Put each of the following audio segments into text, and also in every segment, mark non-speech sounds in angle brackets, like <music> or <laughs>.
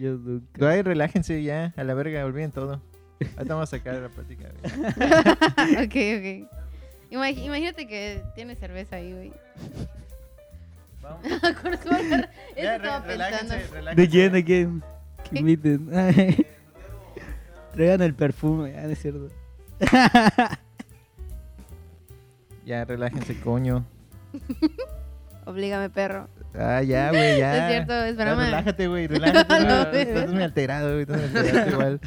Yo nunca. Ay, relájense ya, a la verga, olviden todo. Ahorita vamos a sacar la plática. <laughs> ok, ok. Imag- imagínate que tienes cerveza ahí, güey. Vamos. <laughs> Ya, estaba re- relájense, pensando. relájense. ¿De quién? ¿De quién? Que ¿Qué? <laughs> Traigan el perfume, ah, no es cierto. Ya, relájense, coño. Oblígame, perro. Ah, ya, güey, ya. <laughs> Es cierto, es Ya, broma. relájate, güey, <laughs> relájate. No. Estás muy alterado, güey. Estás muy alterado igual.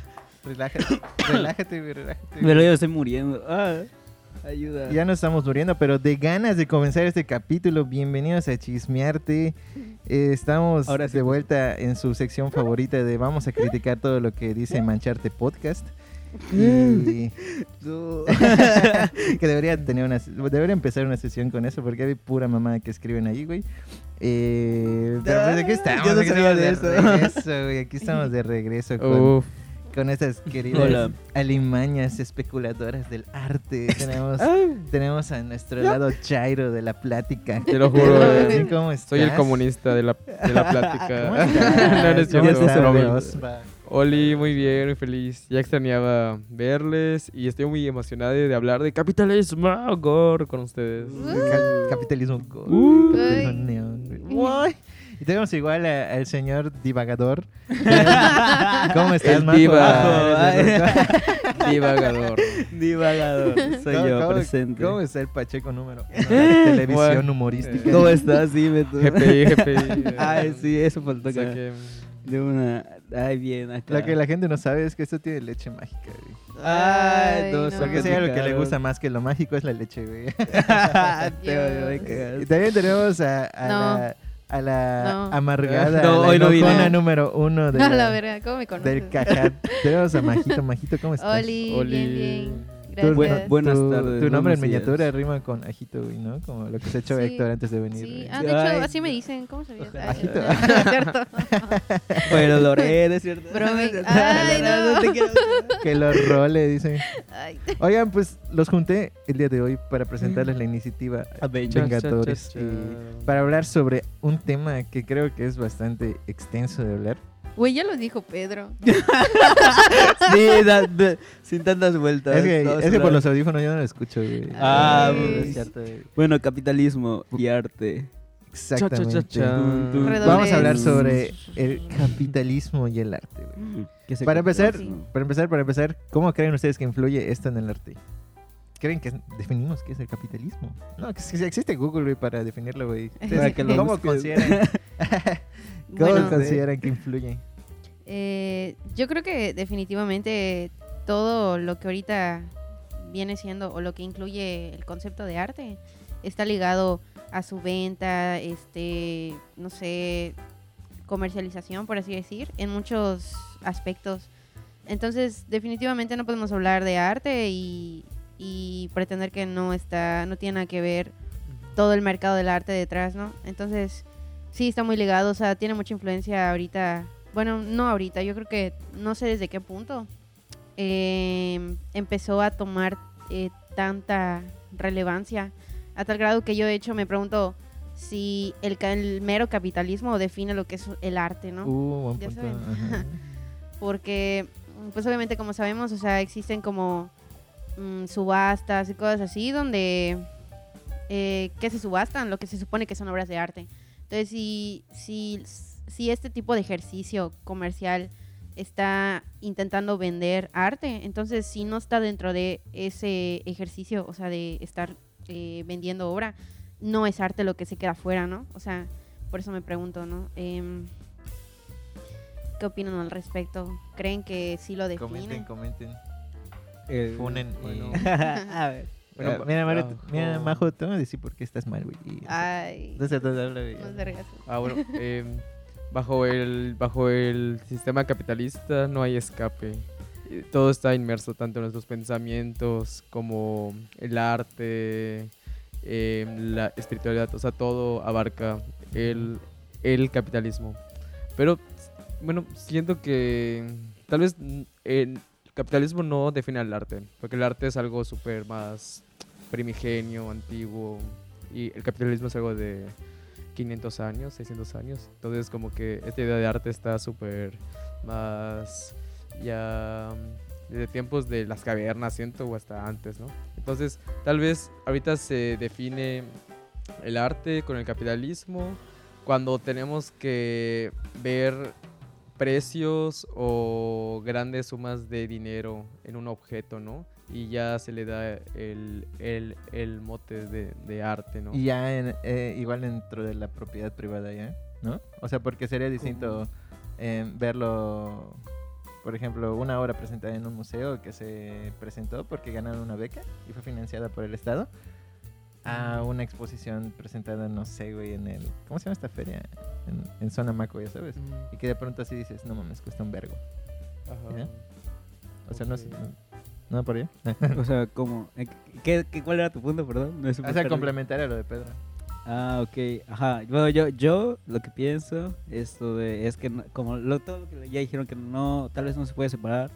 Relájate, <laughs> relájate, güey, relájate. Pero yo estoy muriendo. Ah, ayuda. Ya nos estamos muriendo, pero de ganas de comenzar este capítulo, bienvenidos a Chismearte. Eh, estamos Ahora sí. de vuelta en su sección favorita de Vamos a criticar todo lo que dice Mancharte Podcast. Y No. que debería tener una debería empezar una sesión con eso porque hay pura mamá que escriben ahí, güey. Eh, pero pues aquí estamos, Yo no aquí sabía estamos de eso. regreso, güey. Aquí <laughs> estamos de regreso con, Uf, con estas queridas Hola. alimañas especuladoras del arte. <laughs> tenemos, tenemos a nuestro lado Chairo de la plática. te lo juro. <laughs> Sí, eh, ¿Cómo estás? Soy el comunista de la, de la plática. ¿Cómo estás? no, no es ¿Cómo Ya cierto, se estás, sabe. Dios? Va. Oli, muy bien, muy feliz. Ya extrañaba verles y estoy muy emocionado de hablar de capitalismo gore con ustedes. Capitalismo. go- Uh. capitalismo neón, Uy. <laughs> Y tenemos igual a- al señor divagador. <laughs> ¿Cómo estás, El diva. <laughs> Divagador. Divagador. Soy ¿Cómo- yo cómo- presente. ¿Cómo está el Pacheco número uno de la televisión humorística? ¿Cómo estás? Dime tú. GPI, GPI. Ay, sí, eso faltó O sea acá. que, De una. Ay, bien, acá. Lo que la gente no sabe es que esto tiene leche mágica, güey. Ay, no, no. Porque si hay algo que le gusta más que lo mágico es la leche, güey. <laughs> Te <laughs> voy a Y también tenemos a, a No. la, a la No. amargada, No, la hoy no vine. número uno de <laughs> A la- la verga, ¿cómo me conoces? del cajat. tenemos a Majito. Majito, ¿cómo estás? Oli, Oli. bien, bien. Gracias. bueno, buenas tu, tardes, Tu nombre en miniatura rima con Ajito, güey, ¿no? Como lo que se ha hecho Sí, Héctor antes de venir. Sí, ah, de hecho, Ay. así me dicen. ¿Cómo sabías? Ojalá. <laughs> <laughs> Ay, Ajito. no, no es cierto. Pero Lorena, ¿es cierto? Brome. Ay, no. te quiero. Que lo role, dice. Ay, Oigan, pues los junté el día de hoy para presentarles la iniciativa. Vengadores. Para hablar sobre un tema que creo que es bastante extenso de hablar. Güey, ya lo dijo Pedro. <laughs> Sí, <laughs> da- da- sin tantas vueltas. Es que, No, es que solo- por los audífonos yo no lo escucho, güey. Ah, No, pues. es cierto, güey. Bueno, capitalismo y arte. Exactamente. Cha, cha. Vamos a hablar sobre el capitalismo y el arte, güey. ¿Qué se Para empezar, Sí. para empezar, para empezar, ¿cómo creen ustedes que influye esto en el arte? ¿Creen que definimos qué es el capitalismo? No, que si existe Google, güey, para definirlo, güey. ¿Ustedes Para que lo ¿Cómo consideran, <laughs> cómo Bueno, consideran que influye? eh, yo creo que definitivamente todo lo que ahorita viene siendo o lo que incluye el concepto de arte está ligado a su venta, este, no sé, comercialización, por así decir, en muchos aspectos. Entonces, definitivamente no podemos hablar de arte y, y pretender que no está, no tiene nada que ver todo el mercado del arte detrás, ¿no? Entonces, sí está muy ligado, o sea, tiene mucha influencia ahorita. Bueno, no ahorita, yo creo que no sé desde qué punto eh, empezó a tomar eh, tanta relevancia, a tal grado que yo de hecho me pregunto si el, mero capitalismo define lo que es el arte, ¿no? Uh, Ya saben. <laughs> porque pues obviamente como sabemos, o sea, existen como mm, subastas y cosas así donde eh, que se subastan lo que se supone que son obras de arte. Entonces, si, si, si este tipo de ejercicio comercial está intentando vender arte, entonces si no está dentro de ese ejercicio, o sea, de estar eh, vendiendo obra, no es arte lo que se queda afuera, ¿no? O sea, por eso me pregunto, ¿no? Em, ¿Qué opinan al respecto? ¿Creen que sí lo Comenten, definen? comenten. Eh, Funen. bueno. <laughs> <laughs> a ver. Bueno, Ah, mira, Mario, mira. Majo, te voy a decir por qué estás mal, güey. Y- Ay, Entonces, entonces, habla. Ah, bueno, <laughs> em, bajo, el, bajo el sistema capitalista no hay escape. Eh, Todo está inmerso, tanto en nuestros pensamientos como el arte, em, la espiritualidad, o sea, todo abarca el, el capitalismo. Pero, bueno, siento que tal vez mm, el capitalismo no define al arte, porque el arte es algo súper más primigenio, antiguo, y el capitalismo es algo de 500 años, 600 años. Entonces como que esta idea de arte está súper más ya mm, desde tiempos de las cavernas, siento, o hasta antes, ¿no? Entonces, tal vez ahorita se define el arte con el capitalismo cuando tenemos que ver precios o grandes sumas de dinero en un objeto, ¿no? Y ya se le da el, el, el mote de, de arte, ¿no? Y ya en- eh, igual dentro de la propiedad privada ya, ¿no? O sea, porque sería distinto eh, verlo, por ejemplo, una obra presentada en un museo que se presentó porque ganaron una beca y fue financiada por el Estado, a una exposición presentada, no sé, güey, en el... ¿Cómo se llama esta feria? En, en Zona Maco, ya sabes. Mm, Y que de pronto así dices, no mames, cuesta un vergo. ajá. ¿Ya? O sea, no sé... Ok. ¿No por ahí? <laughs> O sea, como... eh, ¿qué, qué, cuál era tu punto, perdón? No es o sea, complementario a lo de Pedro. Ah, ok. Ajá. Bueno, yo, yo lo que pienso esto de, es que no- como lo, todo lo que ya dijeron que no, tal vez no se puede separar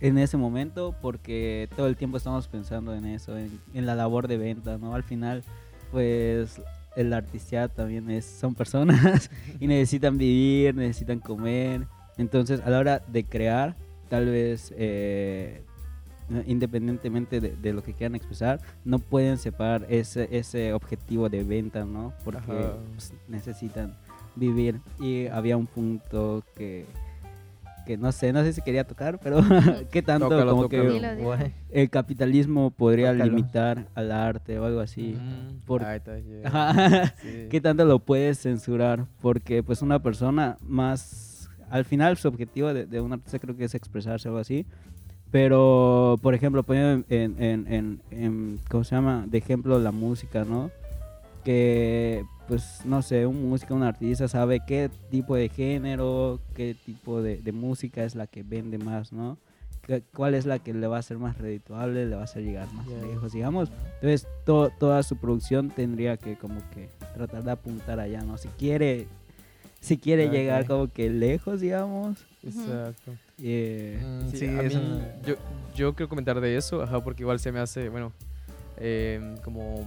en ese momento porque todo el tiempo estamos pensando en eso, en, en la labor de venta, ¿no? Al final, pues el artista también es, son personas <laughs> y necesitan vivir, necesitan comer. Entonces, a la hora de crear, tal vez eh, independientemente de, de lo que quieran expresar, no pueden separar ese, ese objetivo de venta, ¿no? Porque pues, necesitan vivir. Y había un punto que, que no sé, no sé si quería tocar, pero <laughs> <laughs> qué tanto Tócalo, como tócalo. que. Guay. el capitalismo podría Tócalo. limitar al arte o algo así. Mm, por-. <laughs> Ajá. Sí. ¿Qué tanto lo puedes censurar? Porque pues una persona más, al final su objetivo de, de un artista creo que es expresarse o algo así. Pero, por ejemplo, poniendo en, en, en, en- ¿cómo se llama? De ejemplo la música, ¿no? Que, pues, no sé, un músico, un artista sabe qué tipo de género, qué tipo de, de música es la que vende más, ¿no? Qué- ¿Cuál es la que le va a ser más redituable, le va a hacer llegar más lejos, digamos? Entonces, to- toda su producción tendría que como que tratar de apuntar allá, ¿no? Si quiere, si quiere Ok. llegar como que lejos, digamos. Exacto. eh, Mm, Sí, sí, a es mí, una- yo, yo quiero comentar de eso, ajá, porque igual se me hace, bueno, em, como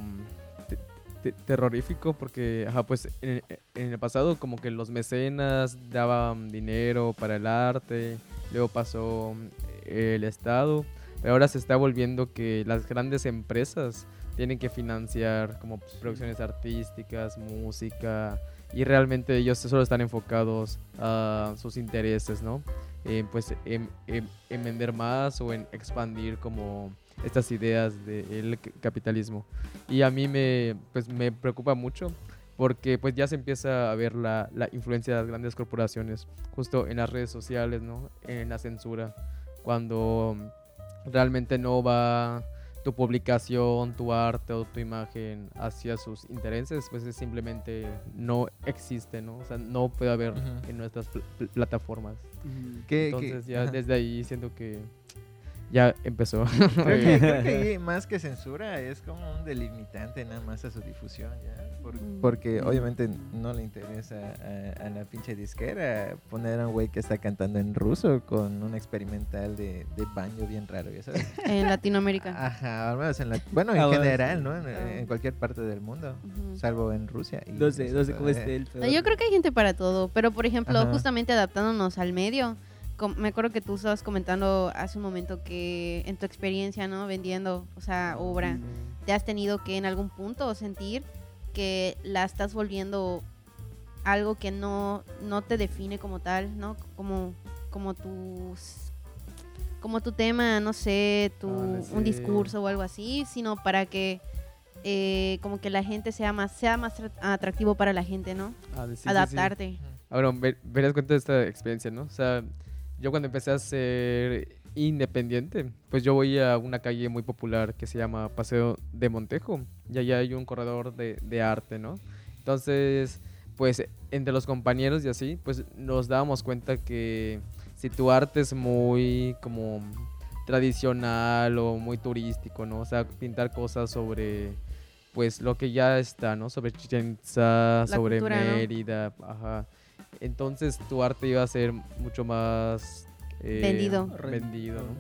te- te- terrorífico, porque, ajá, pues en, en el pasado como que los mecenas daban dinero para el arte, luego pasó mm, el Estado, pero ahora se está volviendo que las grandes empresas tienen que financiar como producciones artísticas, música, y realmente ellos solo están enfocados a sus intereses, ¿no? en, pues en, en- en vender más o en expandir como estas ideas del c- capitalismo. Y a mí me, pues, me preocupa mucho porque pues ya se empieza a ver la, la influencia de las grandes corporaciones justo en las redes sociales, ¿no? En la censura, cuando realmente no va tu publicación, tu arte o tu imagen hacia sus intereses, pues es simplemente no existe, ¿no? O sea, no puede haber Ujú. en nuestras pl- pl- plataformas. ¿Qué- qué- Entonces ya ajá. desde ahí siento que ya empezó. <laughs> Creo que, creo que ahí <laughs> más que censura es como un delimitante nada más a su difusión, Mm. porque obviamente no le interesa a, a la pinche disquera poner a un güey que está cantando en ruso con un experimental de, de baño bien raro, ¿ya sabes? <laughs> En Latinoamérica. Ajá, al menos en la... Bueno, en Ah, general. ¿no? En, Ah. en cualquier parte del mundo, salvo en Rusia. y no sé, no sé cómo esté el. Yo creo que hay gente para todo, pero por ejemplo, Ajá. justamente adaptándonos al medio, me acuerdo que tú estabas comentando hace un momento que en tu experiencia, ¿no? Vendiendo, o sea, obra, te has tenido que en algún punto sentir que la estás volviendo algo que no, no te define como tal, ¿no? Como, como tus como tu tema, no sé, tu, Ah, sí. un discurso o algo así, sino para que eh, como que la gente sea más, sea más tra- atractivo para la gente, ¿no? Ah, sí, sí, sí. Adaptarte. Ahora, ver, verás cuenta de esta experiencia, ¿no? O sea, yo cuando empecé a ser independiente, pues yo voy a una calle muy popular que se llama Paseo de Montejo y allá hay un corredor de, de arte, ¿no? Entonces, pues entre los compañeros y así, pues nos dábamos cuenta que si tu arte es muy como tradicional o muy turístico, ¿no? O sea, pintar cosas sobre pues lo que ya está, ¿no? Sobre Chichen Itza, sobre cultura, ¿no? Mérida, ajá. Entonces tu arte iba a ser mucho más eh, Vendido. vendido, ¿no?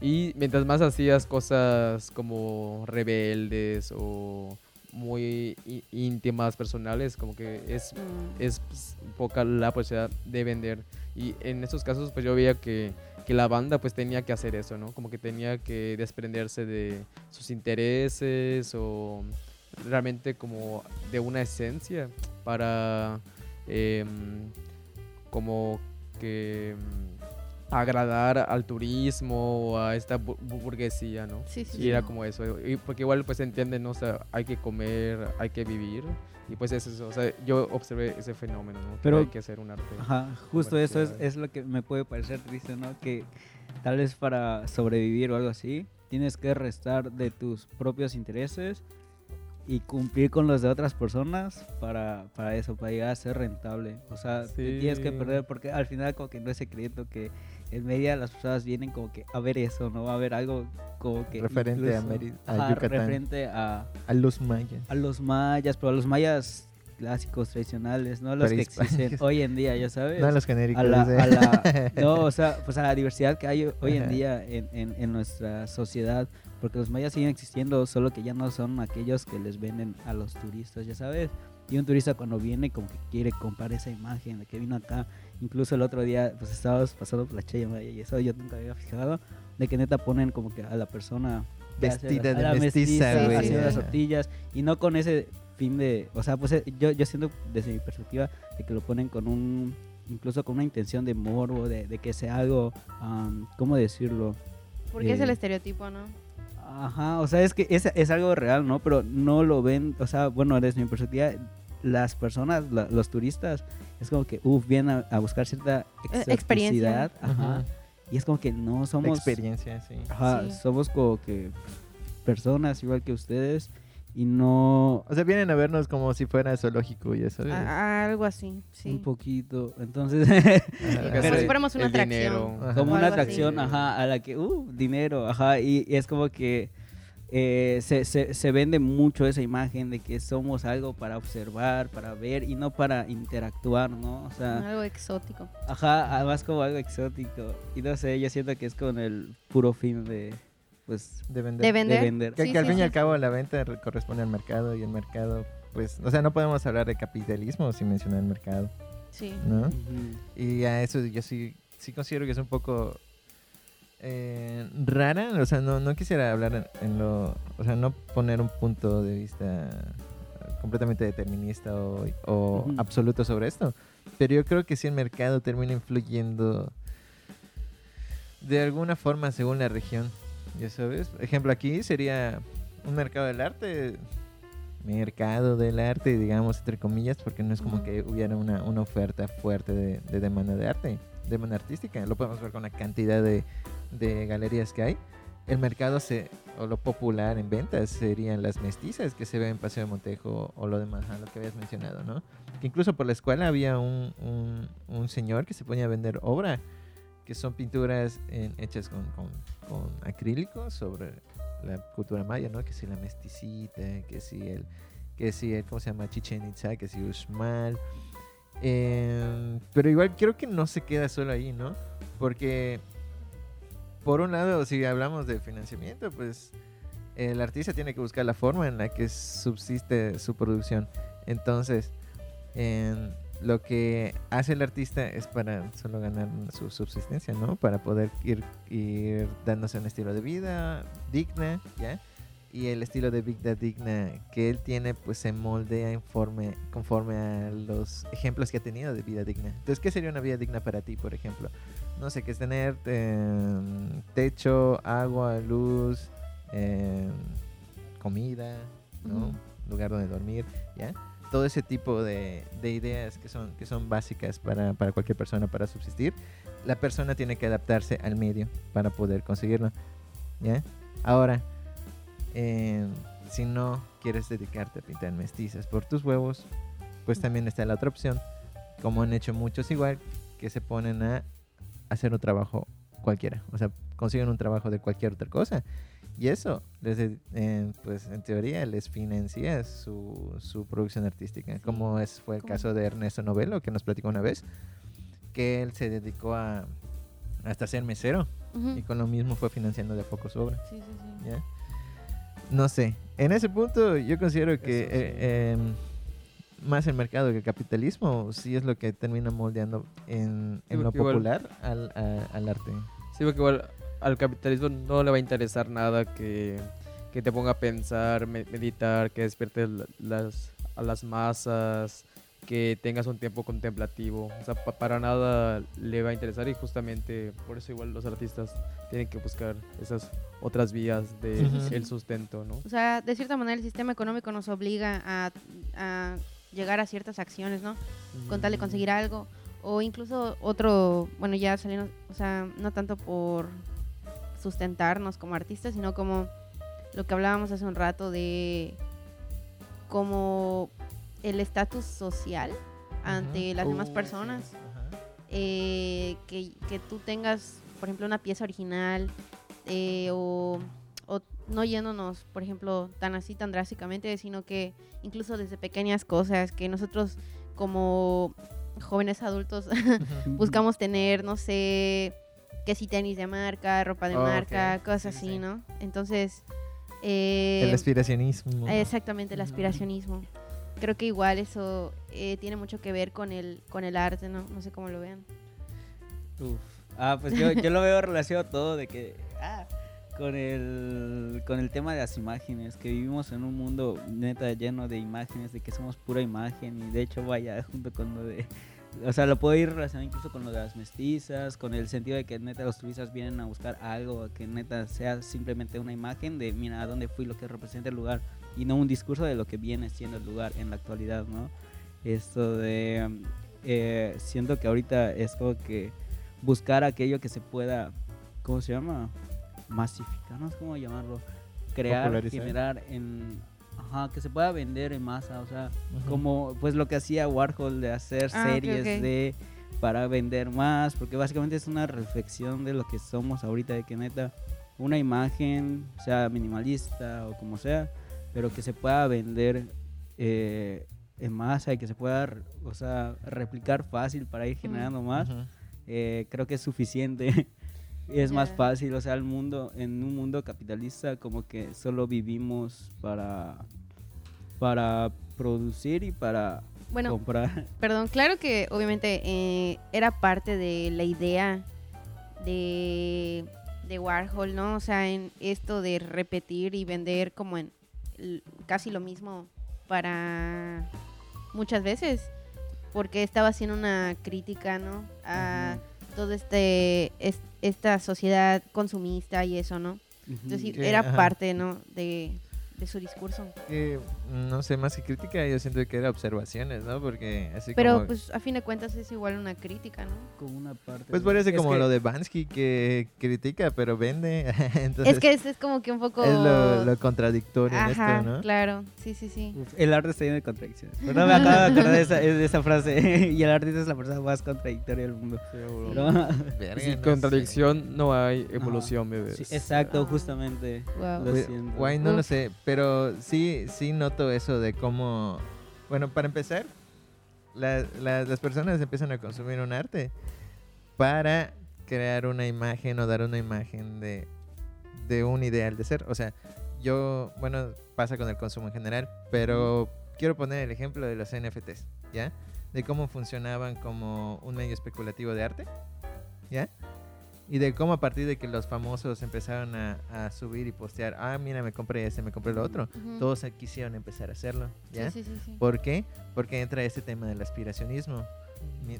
Y mientras más hacías cosas como rebeldes o muy íntimas, personales, como que es Mm. es pues, poca la posibilidad de vender. Y en estos casos, pues yo veía que, que la banda pues tenía que hacer eso, ¿no? Como que tenía que desprenderse de sus intereses o realmente como de una esencia para em, como que mm, agradar al turismo o a esta bu- bu- burguesía, ¿no? Sí, sí, Y sí. era como eso. Y porque igual pues entienden, ¿no? O sea, hay que comer, hay que vivir. Y pues es eso. O sea, yo observé ese fenómeno, ¿no? Que Pero- hay que hacer un arte. Ajá, justo eso es, es lo que me puede parecer triste, ¿no? Que tal vez para sobrevivir o algo así, tienes que restar de tus propios intereses y cumplir con los de otras personas para, para eso, para llegar a ser rentable. O sea, te tienes que perder porque al final como que no es secreto que en media las personas vienen como que a ver eso, ¿no? A ver algo como que... Referente a Meri- a ajá, Yucatán. referente a, A los mayas. a los mayas, pero a los mayas clásicos, tradicionales, ¿no? Los que existen hoy en día, ya sabes. No los genéricos. a la, dice. a la- <laughs> no, o sea, pues a la diversidad que hay hoy en día en, en, en nuestra sociedad, porque los mayas siguen existiendo, solo que ya no son aquellos que les venden a los turistas, ya sabes. Y un turista cuando viene como que quiere comprar esa imagen de que vino acá, incluso el otro día pues estábamos pasando por la Maya y eso yo nunca había fijado, de que neta ponen como que a la persona Vestida de mestiza, güey. haciendo las tortillas y no con ese fin de, o sea, pues eh, yo, yo siento desde mi perspectiva de que lo ponen con un, incluso con una intención de morbo, de, de que sea algo, am, ¿cómo decirlo? Porque es el eh, estereotipo, ¿no? Ajá, o sea, es que es, es algo real, ¿no? Pero no lo ven, o sea, bueno, desde mi perspectiva, las personas, la- los turistas, es como que, uff, vienen a, a buscar cierta experiencia. experiencia. Ajá. Ujú. Y es como que no somos... Experiencia, sí. Ajá, Sí. somos como que personas igual que ustedes y no O sea, vienen a vernos como si fuera zoológico y eso. A- a- algo así, sí. un poquito. Entonces, <laughs> Ajá. Como si fuéramos una atracción. dinero. Como O una algo así. atracción, ajá, a la que, uh, dinero, ajá, y, y es como que eh, se, se, se vende mucho esa imagen de que somos algo para observar, para ver y no para interactuar, ¿no? O sea, Algo exótico. ajá, además como algo exótico. Y no sé, yo siento que es con el puro fin de, pues, De vender. De de vender. Que, Sí, que al sí, fin y al cabo la venta re- corresponde al mercado y el mercado, pues, o sea, no podemos hablar de capitalismo sin mencionar el mercado, Sí. ¿no? Y a eso yo sí, sí considero que es un poco eh, rara, o sea, no, no quisiera hablar en, en lo, o sea, no poner un punto de vista completamente determinista o, o absoluto sobre esto, pero yo creo que sí el mercado termina influyendo de alguna forma según la región, ya sabes, ejemplo aquí sería un mercado del arte, mercado del arte, digamos, entre comillas, porque no es como que hubiera una, una oferta fuerte de, de demanda de arte, demanda artística. Lo podemos ver con la cantidad de, de galerías que hay. El mercado se, o lo popular en ventas serían las mestizas que se ven en Paseo de Montejo o lo demás, lo que habías mencionado, ¿no? Que incluso por la escuela había un, un, un señor que se ponía a vender obra, que son pinturas en- hechas con, con, con acrílicos sobre la cultura maya, ¿no? Que si la mesticita, que si el, que si el, ¿cómo se llama? Chichen Itza, que si Uxmal. Eh, pero igual creo que no se queda solo ahí, ¿no? Porque, por un lado, si hablamos de financiamiento, pues el artista tiene que buscar la forma en la que subsiste su producción. Entonces, en lo que hace el artista es para solo ganar su subsistencia, ¿no? Para poder ir, ir dándose un estilo de vida digna, ¿ya? Y el estilo de vida digna que él tiene, pues se moldea informe, conforme a los ejemplos que ha tenido de vida digna. Entonces, ¿qué sería una vida digna para ti, por ejemplo? No sé, que es tener eh, techo, agua, luz, eh, comida, ¿no? Lugar donde dormir, ¿ya? Todo ese tipo de, de ideas que son, que son básicas para, para cualquier persona para subsistir, la persona tiene que adaptarse al medio para poder conseguirlo. ¿ya? Ahora, eh, si no quieres dedicarte a pintar mestizas por tus huevos, pues también está la otra opción, como han hecho muchos igual, que se ponen a hacer un trabajo cualquiera. O sea, consiguen un trabajo de cualquier otra cosa. Y eso, les, de- eh, pues en teoría, les financia su, su producción artística. Como es, fue el caso de Ernesto Novelo, que nos platicó una vez, que él se dedicó a hasta ser mesero y con lo mismo fue financiando de a poco su obra. Sí, sí, sí. ¿ya? no sé. En ese punto yo considero que eh, em, más el mercado que el capitalismo sí es lo que termina moldeando en, lo popular al, a- al arte. Sí, porque igual al capitalismo no le va a interesar nada que, que te ponga a pensar, me- meditar, que despiertes la- las, a las masas, que tengas un tiempo contemplativo. O sea, pa- para nada le va a interesar y justamente por eso igual los artistas tienen que buscar esas otras vías de Ujú. el sustento, ¿no? O sea, de cierta manera el sistema económico nos obliga a, a llegar a ciertas acciones, ¿no? Con tal de conseguir algo. O incluso otro, bueno, ya saliendo, o sea, no tanto por sustentarnos como artistas, sino como lo que hablábamos hace un rato de como el estatus social ante las demás Uh, sí. personas. Eh, que, que tú tengas, por ejemplo, una pieza original eh, o, o no yéndonos, por ejemplo, tan así, tan drásticamente, sino que incluso desde pequeñas cosas que nosotros como jóvenes adultos <laughs> buscamos tener, no sé, que si tenis de marca, ropa de Oh, marca, cosas Sí, así, sí. ¿no? Entonces, eh, el aspiracionismo. Exactamente, el aspiracionismo. Creo que igual eso eh, tiene mucho que ver con el, con el arte, ¿no? No sé cómo lo vean. Uf. Ah, pues yo, yo lo veo relacionado todo de que ah, con el con el tema de las imágenes, que vivimos en un mundo neta lleno de imágenes, de que somos pura imagen y de hecho vaya <laughs> junto con lo de o sea, lo puedo ir relacionado incluso con lo de las mestizas, con el sentido de que neta los turistas vienen a buscar algo, que neta sea simplemente una imagen de mira a dónde fui, lo que representa el lugar y no un discurso de lo que viene siendo el lugar en la actualidad, ¿no? Esto de eh, siento que ahorita es como que buscar aquello que se pueda, ¿cómo se llama? Masificar, no sé cómo llamarlo. Crear, generar en... Ajá, que se pueda vender en masa, o sea, como pues lo que hacía Warhol de hacer Ah, series de para vender más, porque básicamente es una reflexión de lo que somos ahorita, de que neta una imagen, sea minimalista o como sea, pero que se pueda vender eh, en masa y que se pueda, o sea, replicar fácil para ir generando más, eh, creo que es suficiente. Y <laughs> es más fácil, o sea, el mundo, en un mundo capitalista como que solo vivimos para, para producir y para Bueno, comprar. perdón, claro que obviamente eh, era parte de la idea de, de Warhol, ¿no? O sea, en esto de repetir y vender como en casi lo mismo para muchas veces, porque estaba haciendo una crítica, ¿no? A todo este es- esta sociedad consumista y eso, ¿no? Entonces era parte, ¿no? De, de su discurso. Que, no sé, más que crítica, yo siento que era observaciones, ¿no? Porque así Pero como... pues a fin de cuentas es igual una crítica, ¿no? Como una parte Pues de- parece es como que- lo de Bansky que critica pero vende. <laughs> Entonces, es que es, es como que un poco... es lo, lo contradictorio Ajá, en esto, ¿no? claro, sí, sí, sí. Uf, el arte está lleno de contradicciones. Pero no me acabo de acordar de esa, de esa frase. <laughs> y el artista es la persona más contradictoria del mundo. Verga, Sin no contradicción no hay evolución, bebés. Sí, exacto, Ah. justamente. Wow. Lo siento. Guay, no lo sé, pero sí, sí noto eso de cómo, bueno, para empezar, la- la- las personas empiezan a consumir un arte para crear una imagen o dar una imagen de, de un ideal de ser. O sea, yo, bueno, pasa con el consumo en general, pero quiero poner el ejemplo de los NFTs, ¿ya? De cómo funcionaban como un medio especulativo de arte, ¿ya? Y de cómo a partir de que los famosos empezaron a, a subir y postear, ah, mira, me compré ese, me compré lo otro, Ujú. todos se quisieron empezar a hacerlo, ¿ya? Sí, sí, sí. ¿Por qué? Porque entra este tema del aspiracionismo.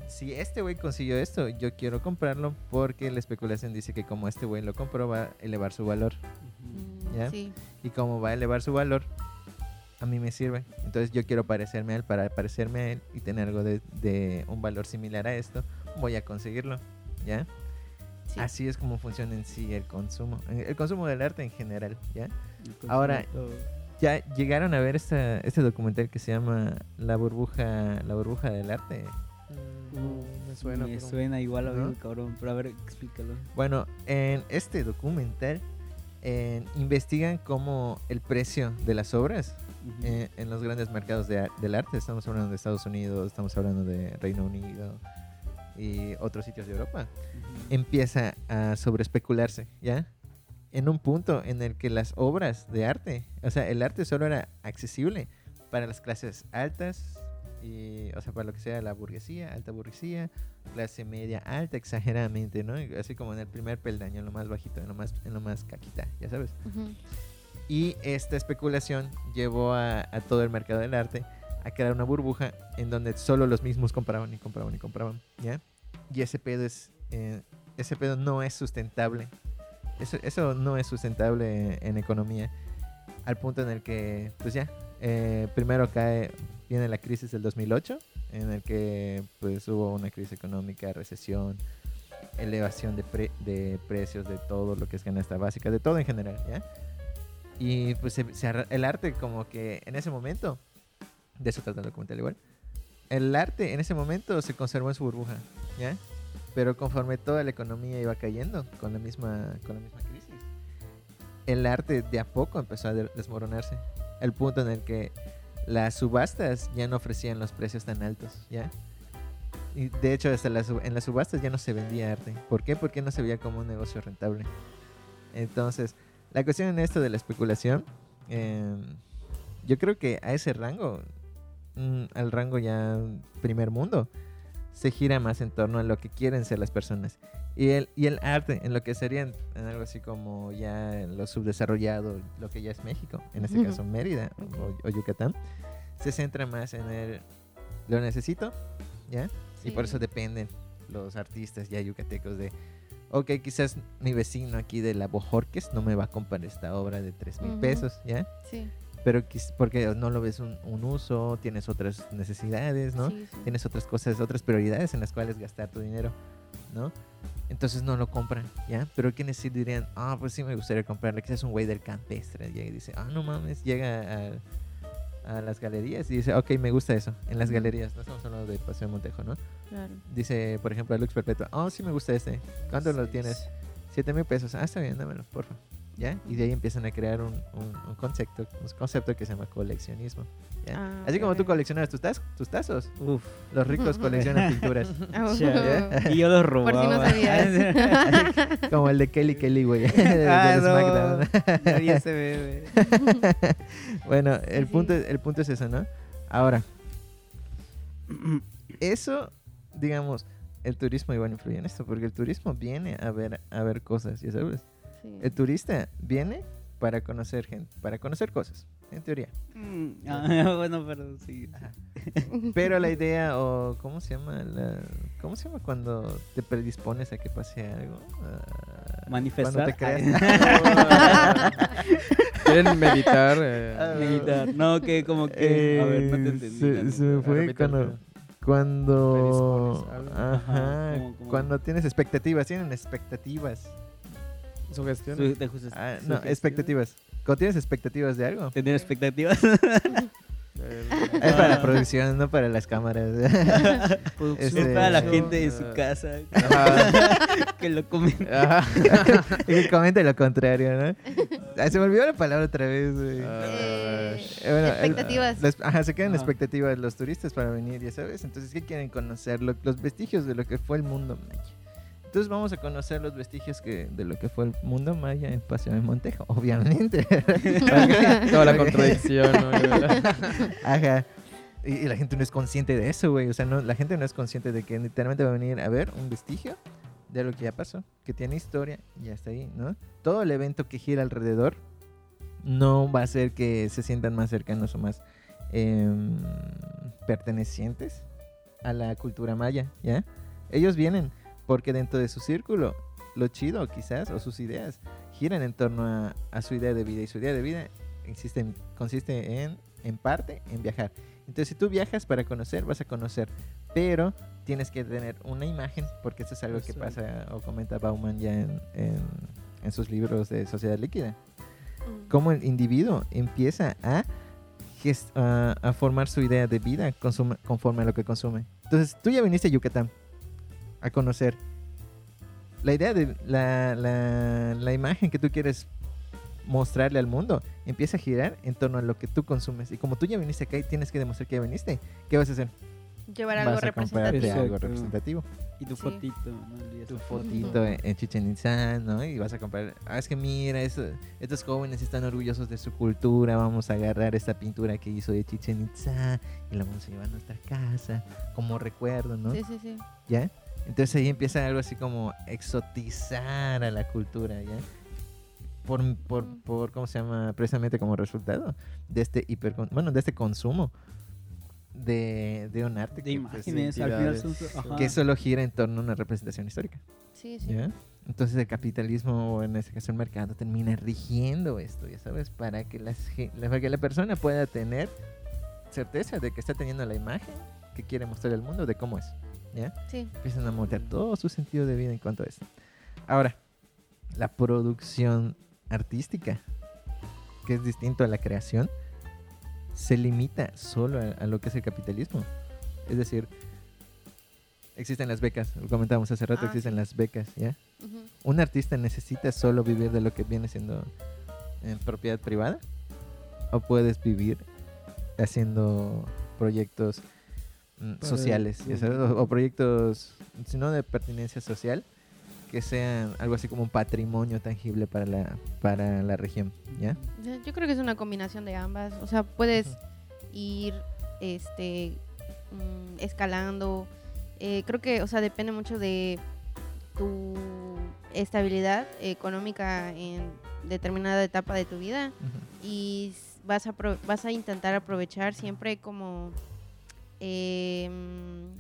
Si este güey consiguió esto, yo quiero comprarlo porque la especulación dice que como este güey lo compró va a elevar su valor. Mm, ¿Ya? Sí. Y como va a elevar su valor, a mí me sirve. Entonces yo quiero parecerme a él para parecerme a él y tener algo de, de un valor similar a esto. Voy a conseguirlo, ¿ya? Sí. Así es como funciona en sí el consumo. El consumo del arte en general, ¿ya? Ahora. Ya llegaron a ver esta, este documental que se llama La burbuja, la burbuja del arte. No, me suena. Me pero- suena igual a ¿No? mí, cabrón. Pero a ver, explícalo. Bueno, en este documental eh, investigan cómo el precio de las obras eh, en los grandes mercados de ar- del arte, estamos hablando de Estados Unidos, estamos hablando de Reino Unido y otros sitios de Europa. Empieza a sobreespecularse, ¿ya? en un punto en el que las obras de arte, o sea, el arte solo era accesible para las clases altas, y, o sea, para lo que sea la burguesía, alta burguesía, clase media alta, exageradamente, ¿no? Así como en el primer peldaño, en lo más bajito, en lo más, en lo más caquita, ya sabes. Ujú. Y esta especulación llevó a, a todo el mercado del arte a crear una burbuja en donde solo los mismos compraban y compraban y compraban, ¿ya? Y ese pedo es, eh, ese pedo no es sustentable. Eso, eso no es sustentable en, economía. Al punto en el que, pues ya, eh, primero cae, viene la crisis del 2008, en el que pues hubo una crisis económica, recesión, elevación de, pre- de precios de todo lo que es canasta básica, de todo en general, ¿ya? Y pues se- se el arte como que en ese momento, de eso trata el documental igual, el arte en ese momento se conservó en su burbuja, ¿ya? Pero conforme toda la economía iba cayendo con la misma, con la misma crisis, el arte de a poco empezó a de- desmoronarse. Al punto en el que las subastas ya no ofrecían los precios tan altos, ¿ya? Y de hecho, hasta las en las subastas ya no se vendía arte. ¿Por qué? Porque no se veía como un negocio rentable. Entonces, la cuestión en esto de la especulación, eh, yo creo que a ese rango, mm, al rango ya primer mundo, se gira más en torno a lo que quieren ser las personas. Y el, y el arte, en lo que serían en algo así como ya lo subdesarrollado, lo que ya es México, en este caso Mérida o, o Yucatán, se centra más en el lo necesito, ¿ya? Y por Sí. eso dependen los artistas ya yucatecos de, ok, quizás mi vecino aquí de la Bojorques no me va a comprar esta obra de 3 mil pesos, ¿ya? Sí. Pero porque no lo ves un, un uso, tienes otras necesidades, ¿no? Sí, sí. Tienes otras cosas, otras prioridades en las cuales gastar tu dinero, ¿no? Entonces no lo compran, ¿ya? Pero quienes sí dirían, ah, pues sí me gustaría comprarle, quizás un güey del campestre, llega y dice, ah, no mames, llega a, a las galerías y dice, ok, me gusta eso, en las galerías, no estamos hablando de Paseo de Montejo, ¿no? Claro. Dice, por ejemplo, a Lux Perpetua, oh, sí me gusta este, ¿cuánto lo tienes? Siete mil pesos, ah, está bien, dámelo, porfa. ¿Ya? Y de ahí empiezan a crear un, un- un concepto, un concepto que se llama coleccionismo. ¿ya? Ah, Así como tú coleccionas tus, taz- tus tazos, Uf. los ricos <laughs> coleccionan pinturas. <laughs> Ya. Y yo los Por robaba. si no sabías. Como el de Kelly Kelly, güey. <laughs> de- ah. SmackDown. Nadie se ve, güey. bueno, el Sí, punto, sí. el punto es eso, ¿no? Ahora, eso, digamos, el turismo igual influye en esto, porque el turismo viene a ver, a ver cosas, ya sabes. Sí. El turista viene para conocer gente, para conocer cosas, en teoría. Mm, ah, <laughs> bueno, pero sí. <laughs> Pero la idea, o ¿cómo se llama? La- ¿Cómo se llama cuando te predispones a que pase algo? Ah, Manifestar. Cuando te creas. <laughs> ¿Quieren meditar? eh, Ah, Meditar. No, que como que. a ver, no te Eh, entendí. Se, se me fue cuando, cuando, ajá, como- como- cuando tienes expectativas, tienen expectativas. Sugestión. Su- de justo- Ah, no, expectativas. Cuando tienes expectativas de algo. Tener expectativas. El- <laughs> Es para la Ah. producción, no para las cámaras. <laughs> es Este- para la gente de su Ah. casa <laughs> que lo comen. Ajá. y que comente lo contrario, ¿no? Ah, se me olvidó la palabra otra vez, güey. Ah, Eh, Eh, bueno, el- expectativas. las- ajá, se quedan Ajá. expectativas los turistas para venir, ya sabes. Entonces, ¿qué quieren conocer? Lo- los vestigios de lo que fue el mundo maya. Entonces vamos a conocer los vestigios que, de lo que fue el mundo maya en Paseo de Montejo, <laughs> obviamente. Toda la contradicción. ¿no? Ajá. Y, y la gente no es consciente de eso, güey. O sea, no, la gente no es consciente de que literalmente va a venir a ver un vestigio de lo que ya pasó, que tiene historia y hasta ahí, ¿no? Todo el evento que gira alrededor no va a hacer que se sientan más cercanos o más em, pertenecientes a la cultura maya, ¿ya? Ellos vienen porque dentro de su círculo, lo chido quizás, o sus ideas, giran en torno a, a su idea de vida. Y su idea de vida existe consiste en, en parte, en viajar. Entonces, si tú viajas para conocer, vas a conocer. Pero tienes que tener una imagen, porque eso es algo que pasa o comenta Bauman ya en, en- en sus libros de Sociedad Líquida. Mm. Cómo el individuo empieza a, a, a formar su idea de vida consuma- conforme a lo que consume. Entonces, tú ya viniste a Yucatán a conocer. La idea de la, la, la imagen que tú quieres mostrarle al mundo empieza a girar en torno a lo que tú consumes. Y como tú ya viniste acá y tienes que demostrar que ya viniste, ¿qué vas a hacer? Llevar algo vas a representativo. algo representativo. Y tu Sí. fotito, ¿no? Tu fotito en en Chichen Itza, ¿no? Y vas a comprar. Ah, es que mira, eso- estos jóvenes están orgullosos de su cultura. Vamos a agarrar esta pintura que hizo de Chichen Itza y la vamos a llevar a nuestra casa como recuerdo, ¿no? Sí, sí, sí. ¿Ya? Entonces ahí empieza algo así como exotizar a la cultura, ¿ya? Por, por, por, ¿cómo se llama? Precisamente como resultado de este hiper, bueno, de este consumo de, de un arte De que, pues, imágenes, al final son... ajá. que solo gira en torno a una representación histórica, Sí, sí. ¿ya? Entonces el capitalismo, o en este caso el mercado, termina rigiendo esto, ya sabes, para que, las, para que la persona pueda tener certeza de que está teniendo la imagen que quiere mostrar al mundo de cómo es, ¿ya? Sí. empiezan a moldear todo su sentido de vida en cuanto a esto. Ahora, la producción artística, que es distinto a la creación, se limita solo a, a lo que es el capitalismo. Es decir, existen las becas, lo comentábamos hace rato, Ah, existen sí. las becas, ¿ya? ¿Un artista necesita solo vivir de lo que viene siendo en propiedad privada? ¿O puedes vivir haciendo proyectos Para- sociales? ya sí. sabes? O, o proyectos, si no de pertinencia social, que sean algo así como un patrimonio tangible para la, para la región, ¿ya? Yo creo que es una combinación de ambas. O sea, puedes ir este mm, escalando. Eh, creo que, o sea, depende mucho de tu estabilidad económica en determinada etapa de tu vida y vas a vas a intentar aprovechar siempre como em,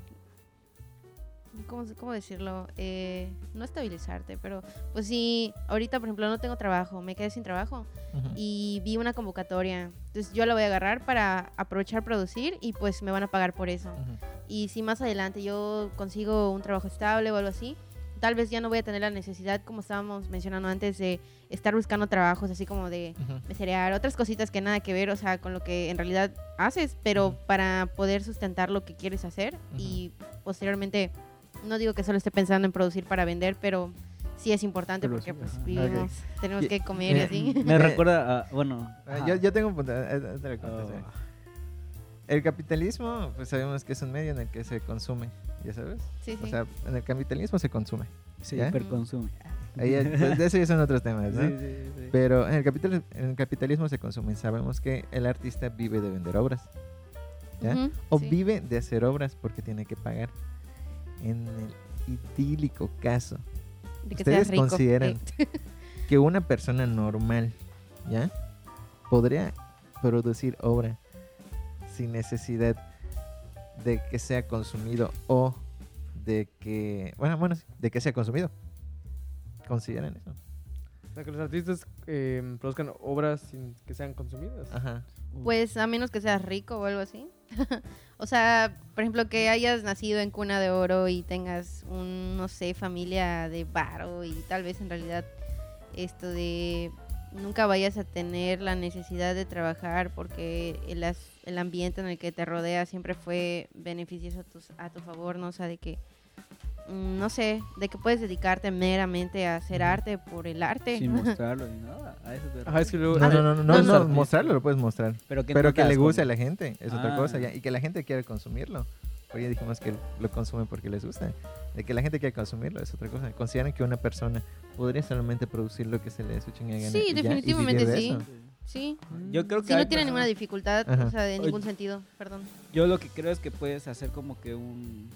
¿cómo, decirlo? Eh, no estabilizarte, pero pues si ahorita, por ejemplo, no tengo trabajo, me quedé sin trabajo, y vi una convocatoria. Entonces yo la voy a agarrar para aprovechar producir y pues me van a pagar por eso. Y si más adelante yo consigo un trabajo estable o algo así, tal vez ya no voy a tener la necesidad, como estábamos mencionando antes, de estar buscando trabajos así como de meserear, otras cositas que nada que ver, o sea, con lo que en realidad haces, pero para poder sustentar lo que quieres hacer y posteriormente, no digo que solo esté pensando en producir para vender, pero sí es importante Pero porque sí, pues vivimos, tenemos Y- que comer y así. Me <laughs> recuerda a, bueno... Ah. Yo, yo tengo un punto. eh, eh, te lo cuento. Oh, El capitalismo, pues sabemos que es un medio en el que se consume, ¿ya sabes? Sí, sí. O sea, en el capitalismo se consume. se ¿Ya? hiperconsume. Ahí, pues, de eso ya son otros temas, ¿no? Sí, sí, sí. Pero en el, capital, en el capitalismo se consume. Sabemos que el artista vive de vender obras. ¿ya? O sí. vive de hacer obras porque tiene que pagar. En el idílico caso De que ¿Ustedes rico. consideran Eh, <laughs> que una persona normal, ¿ya? Podría producir obra sin necesidad de que sea consumido o de que, bueno, bueno, sí, de que sea consumido. ¿Consideran eso? O sea, que los artistas eh, produzcan obras sin que sean consumidas. Ajá. Pues a menos que seas rico o algo así. <laughs> o sea, por ejemplo, que hayas nacido en cuna de oro y tengas un, no sé, familia de varo y tal vez en realidad esto de nunca vayas a tener la necesidad de trabajar porque el, as- el ambiente en el que te rodea siempre fue beneficioso a, tus- a tu favor, ¿no? O sea, de que, mm, no sé, de que puedes dedicarte meramente a hacer arte por el arte. Sin <laughs> mostrarlo ni nada. A eso te Ajá, es que refieres. luego... No, no, no, no, no, no, no. mostrarlo lo puedes mostrar. Pero que, Pero que le guste a la gente es otra cosa. Ah. ya, Y que la gente quiera consumirlo. Porque ya dijimos que lo consumen porque les gusta. De que la gente quiera consumirlo es otra cosa. Consideran que una persona podría solamente producir lo que se le dé su chingada gana Sí, y ya, y definitivamente sí. eso. Sí. Yo creo que Si no tiene ninguna dificultad, Ajá. o sea, de Oye. ningún sentido, perdón. Yo lo que creo es que puedes hacer como que un...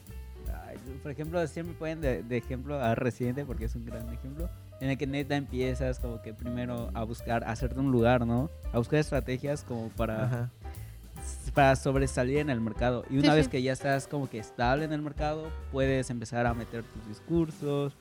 ay, por ejemplo, siempre pueden de, de ejemplo a Residente, porque es un gran ejemplo, en el que neta empiezas como que primero a buscar, a hacerte un lugar, ¿no? A buscar estrategias como para, Ajá. Para sobresalir en el mercado. Y una Sí, vez sí. que ya estás como que estable en el mercado, puedes empezar a meter tus discursos,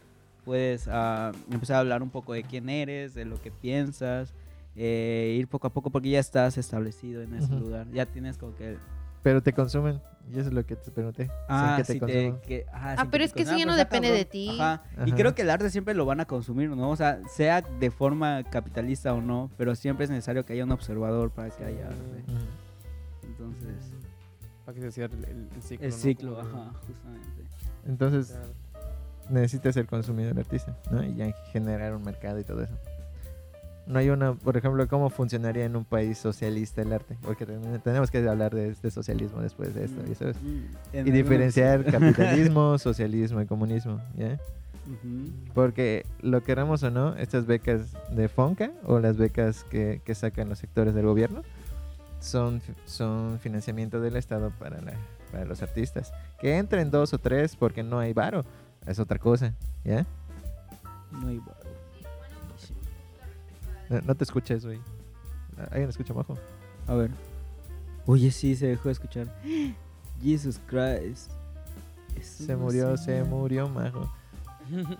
puedes ah, empezar a hablar un poco de quién eres, de lo que piensas, eh, ir poco a poco porque ya estás establecido en ese lugar. Ya tienes como que Pero te consumen. Y eso es lo que te pregunté. Ah, que te sí te- consuman. que- ajá, Ah, pero te es que eso ya no depende de ti. Ajá. Y Ajá. creo que el arte siempre lo van a consumir, ¿no? O sea, sea de forma capitalista o no, pero siempre es necesario que haya un observador para que haya arte. Para que se cierre el, el- ciclo. el ¿no? ciclo, ajá, justamente. Entonces Claro. necesita ser consumido el artista, ¿no? Y ya generar un mercado y todo eso. no hay una, por ejemplo, cómo funcionaría en un país socialista el arte, porque ten- tenemos que hablar de, de socialismo después de esto, ¿ya sabes? Mm, en Y diferenciar capitalismo, <laughs> socialismo y comunismo, ¿ya? Porque lo queramos o no, estas becas de Fonca o las becas que, que sacan los sectores del gobierno son, son financiamiento del Estado para, la- para los artistas. Que entren dos o tres porque no hay varo, es otra cosa, ¿ya? No hay varo. No, no te escuchas, güey. ¿Alguien escucha bajo? A ver. Oye, sí, se dejó de escuchar. <gasps> Jesus Christ. Eso Se no murió, sé. se murió, majo. <laughs>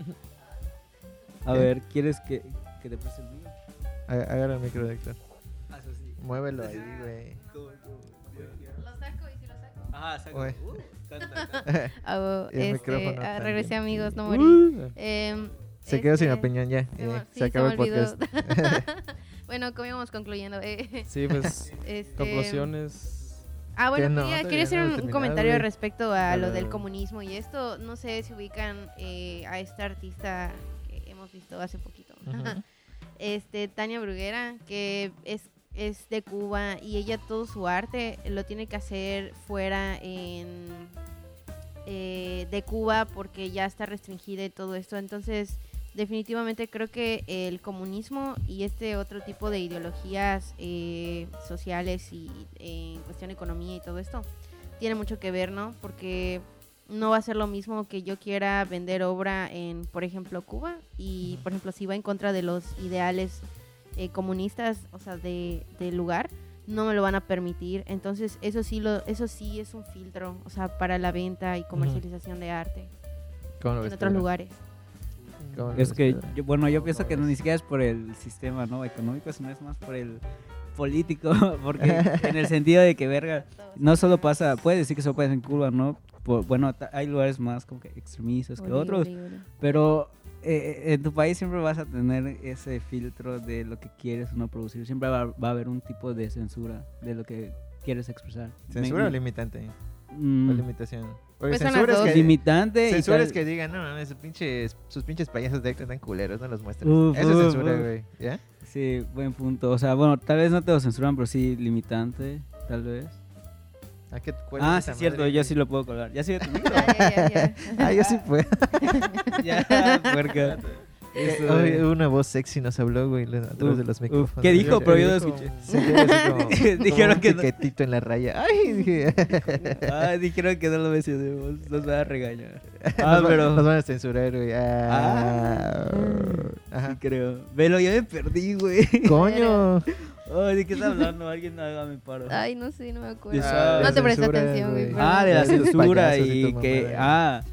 A ¿Qué? ver, ¿quieres que, que te preste el mío? Aga- Agarra el micro, Héctor. Ah. Muévelo ahí, güey. Lo saco y si lo saco. Uh, canta, <laughs> canta. <laughs> Hago, Y el este, ah, regresé amigos, no morí. Uh, Em, Se quedó sin este, opinión ya. se eh, sí, se acabó el podcast. <laughs> bueno, como íbamos concluyendo. eh, Sí, pues, este, conclusiones. Ah, bueno, no, quería, quería hacer no un, comentario respecto a lo del comunismo y esto. No sé si ubican eh, a esta artista que hemos visto hace poquito. Ujú. este Tania Bruguera, que es, es de Cuba y ella todo su arte lo tiene que hacer fuera en eh, de Cuba porque ya está restringida y todo esto. Entonces, definitivamente creo que el comunismo y este otro tipo de ideologías eh, sociales y eh, en cuestión de economía y todo esto tiene mucho que ver, ¿no? Porque no va a ser lo mismo que yo quiera vender obra en, por ejemplo, Cuba y, por ejemplo, si va en contra de los ideales eh, comunistas, o sea, de, del lugar, no me lo van a permitir. Entonces, eso sí, lo, eso sí es un filtro, o sea, para la venta y comercialización de arte ¿Cómo lo en ves, otros Pedro? lugares. ¿Cómo lo Es ves, que, yo- bueno, yo pienso que ni siquiera es por el sistema ¿no? económico, sino es más por el político, <laughs> porque <laughs> en el sentido de que, verga, no solo pasa, puede decir que solo pasa en Cuba, ¿no? Por- bueno, hay lugares más como que extremistas que otros, pero eh, en tu país siempre vas a tener ese filtro de lo que quieres o no producir, siempre va, va a haber un tipo de censura de lo que quieres expresar. ¿Censura Me- o limitante? mm, ¿O limitación? Porque Pues censura es que, limitante censura es que digan, no, no, sus pinches, sus pinches payasos de Héctor están culeros, no los muestres. Uf, Eso es censura, güey. ¿Ya? Sí, buen punto. O sea, bueno, tal vez no te lo censuran, pero sí limitante, tal vez. ¿A qué Ah, es sí, cierto, madre, yo sí lo puedo colgar. ¿Ya sigue tu <laughs> micro? Ya, ya, ya, ya. Ah, yo sí puedo. <laughs> ya, puerca. Eso, Hoy eh. una voz sexy nos habló, güey, a través de los micrófonos. ¿Qué dijo? Pero yo no escuché. Sí, como- Dijeron como un que no. piquetito en la raya. Ay, dije. <laughs> Ah, dijeron que no lo mencionemos. Nos va a regañar. nos, Ah, va- pero. nos van a censurar, güey. Ah. Sí, Ajá. creo. Velo, yo me perdí, güey. Coño. Ay, ¿de qué está hablando? Alguien hágame paro. Ay, no sé, no me acuerdo. Ah, no te presté atención, güey. Ah, de la Ah, censura y que. mamada. Ah,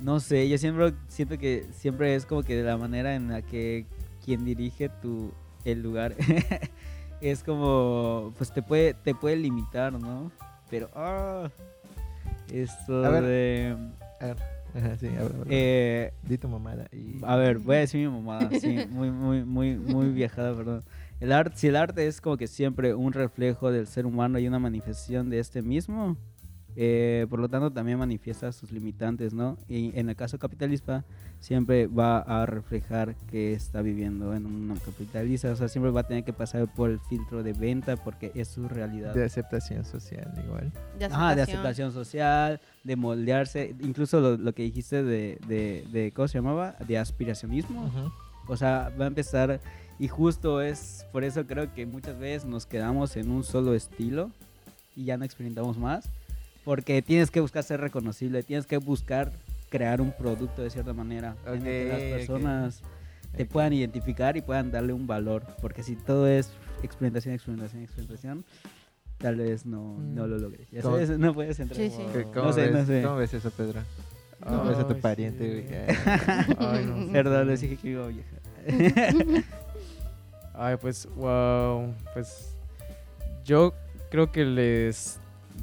no sé, yo siempre siento que siempre es como que de la manera en la que quien dirige tu el lugar <laughs> es como pues te puede te puede limitar, ¿no? Pero ah esto A ver. de A ver. Ajá, sí, a ver, a ver. eh, Di tu mamada. Y... a ver, voy a decir mi mamá, sí, muy muy muy muy viajada, perdón. El arte, si el arte es como que siempre un reflejo del ser humano y una manifestación de este mismo, eh, por lo tanto también manifiesta sus limitantes, ¿no? Y en el caso capitalista siempre va a reflejar que está viviendo en una capitalista, o sea, siempre va a tener que pasar por el filtro de venta porque es su realidad. De aceptación social, igual. De Ajá, de aceptación social, de moldearse, incluso lo, lo que dijiste de, de, de, ¿cómo se llamaba? De aspiracionismo. Ujú. O sea, va a empezar y justo es por eso creo que muchas veces nos quedamos en un solo estilo y ya no experimentamos más, porque tienes que buscar ser reconocible, tienes que buscar crear un producto de cierta manera en el que las personas te puedan identificar y puedan darle un valor, porque si todo es experimentación, experimentación, experimentación, tal vez no, no lo logres. Ya ¿Cómo? sabes, no puedes entrar. Sí, sí. ¿Qué- ¿Cómo, No sé, ves, no sé. ¿Cómo ves eso, Pedro? ¿Cómo ves a tu pariente, sí. güey? <laughs> Ay, no. Perdón, les dije que iba a viajar. <laughs> Ay, pues, wow. Pues yo creo que les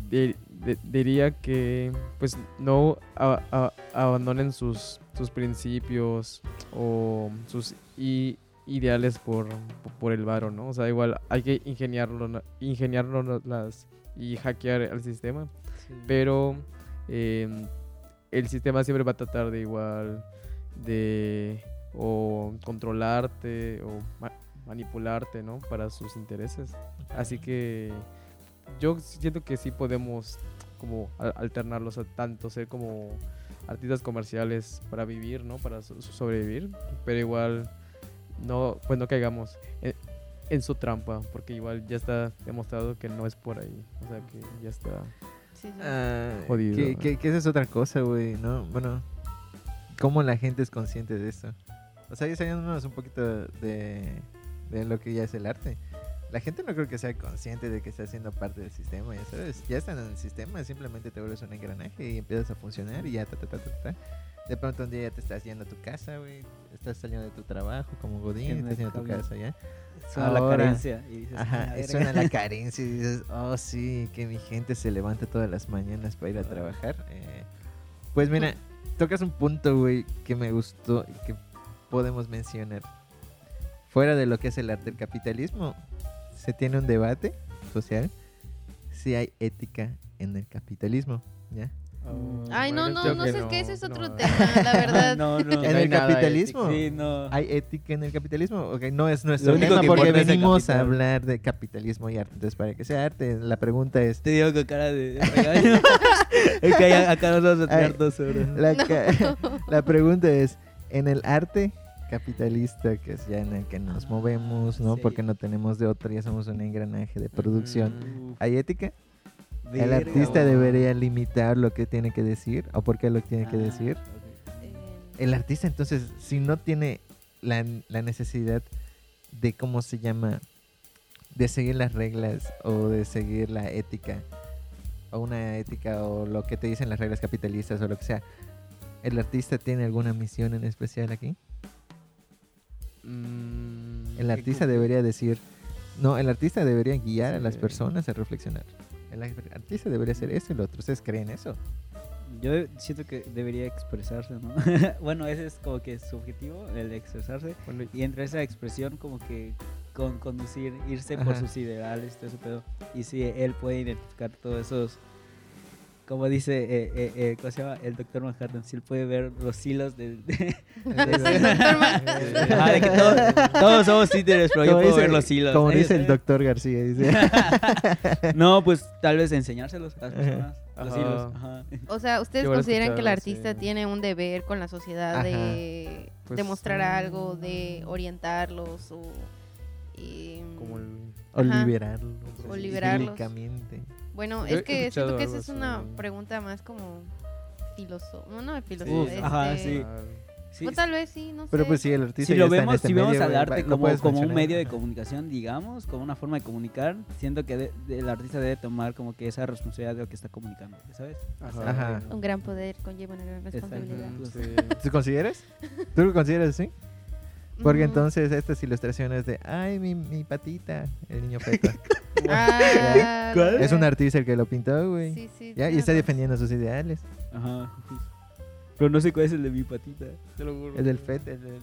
di- di- diría que, pues, no abandonen sus, sus principios o sus i- ideales por, por el varo, ¿no? O sea, igual hay que ingeniarlo, las, y hackear el sistema, pero eh, el sistema siempre va a tratar de igual de o controlarte o ma- manipularte, ¿no? Para sus intereses. Así que yo siento que sí podemos como alternarlos a tanto ser como artistas comerciales para vivir, ¿no? Para so- sobrevivir, pero igual no, pues no caigamos en, en su trampa, porque igual ya está demostrado que no es por ahí, o sea que ya está. Sí, sí. Ah, Jodido, que, ¿no? que- que esa es otra cosa, güey, ¿no? Bueno, ¿cómo la gente es consciente de eso? O sea, ya saliéndonos un poquito de, de lo que ya es el arte. La gente no creo que sea consciente de que está siendo parte del sistema, ya sabes. Ya están en el sistema, simplemente te vuelves un engranaje y empiezas a funcionar y ya, ta, ta, ta, ta, ta. De pronto un día ya te estás yendo a tu casa, güey. Estás saliendo de tu trabajo como Godín, estás yendo a tu casa, ¿ya? Suena la Ahora- carencia. Y dices, Ajá, suena la <laughs> carencia y dices, oh sí, que mi gente se levanta todas las mañanas para ir a Ah. trabajar. Eh, pues mira, tocas un punto, güey, que me gustó que podemos mencionar. Fuera de lo que es el arte del capitalismo, se tiene un debate social si hay ética en el capitalismo, ¿ya? Ay, no, Bueno, no, no sé, es que ese es no, otro no. tema, la verdad. <laughs> no, no. En no el capitalismo. Sí, no. ¿Hay ética en el capitalismo? Ok, no es nuestro Lo único tema que porque venimos a hablar de capitalismo y arte. Entonces, para que sea arte, la pregunta es, Te digo con cara de <laughs> es que acá nos vamos a Ay. dos horas. La, <laughs> la pregunta es, en el arte capitalista, que es ya en el que nos movemos, ¿no? Sí. Porque no tenemos de otra, ya somos un engranaje de producción. Mm. ¿Hay ética? ¿El artista debería limitar lo que tiene que decir? ¿O por qué lo tiene que Ah, decir? Eh, El artista, entonces, si no tiene la, la necesidad de, ¿cómo se llama? De seguir las reglas o de seguir la ética, o una ética, o lo que te dicen las reglas capitalistas, o lo que sea. ¿El artista tiene alguna misión en especial aquí? Mm, El ¿qué artista debería decir, no, el artista debería guiar a las personas a reflexionar. El ar- artista debería hacer eso y lo otro. ¿Ustedes creen eso? Yo siento que debería expresarse, ¿no? <laughs> bueno, ese es como que su objetivo, el expresarse. Bueno, y- entre esa expresión, como que con conducir, irse por sus ideales, todo ese pedo. Y si él puede identificar todos esos. Como dice, eh, eh, eh, ¿cómo se llama? El doctor Manhattan. Si él puede ver los hilos del. <laughs> de- que todos, todos somos títeres, pero yo puedo dice- ver los hilos. Como dice el doctor García, dice. <laughs> No, pues tal vez enseñárselos a las Ajá. personas. Los Ajá. hilos. Ajá. O sea, ¿ustedes consideran que el artista sí. tiene un deber con la sociedad Ajá. de Pues, demostrar mm. algo, de orientarlos o... y, como el- O liberarlos. Bueno, Yo es que siento que esa es una así. pregunta más como filosófica. No, no de Sí, filosofía. ajá, este, sí. Sí, o tal vez sí, no sé. Pero pues sí, el artista si lo vemos, este si vemos al arte como, como un medio de comunicación, digamos, como una forma de comunicar, siento que de- de- el artista debe tomar como que esa responsabilidad de lo que está comunicando, ¿sabes? Ajá. Ajá. Un gran poder conlleva una gran responsabilidad. Sí. ¿Tú consideras? ¿Tú lo consideras así? Porque Mm. entonces estas ilustraciones de, ay, mi, mi patita, el niño feto. <laughs> Ah, es un artista el que lo pintó, güey. Sí, sí. Ya, y está defendiendo sus ideales. Ajá. Pero no sé cuál es el de mi patita. Te lo juro. Es del feto, el del niño.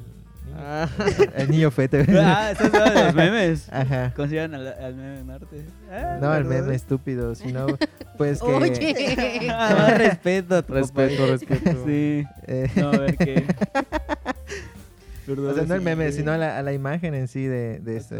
Ah. <laughs> El niño feto. <laughs> ah, eso es uno de los memes. Ajá. Consideran al, al meme en arte. Ah, No, el ¿verdad? meme estúpido, sino pues que... Oye. Ah, respeto Respeto, respeto. Sí. eh, No, a ver qué. O sea, no el meme, sino a la, a la imagen en sí de, de esto.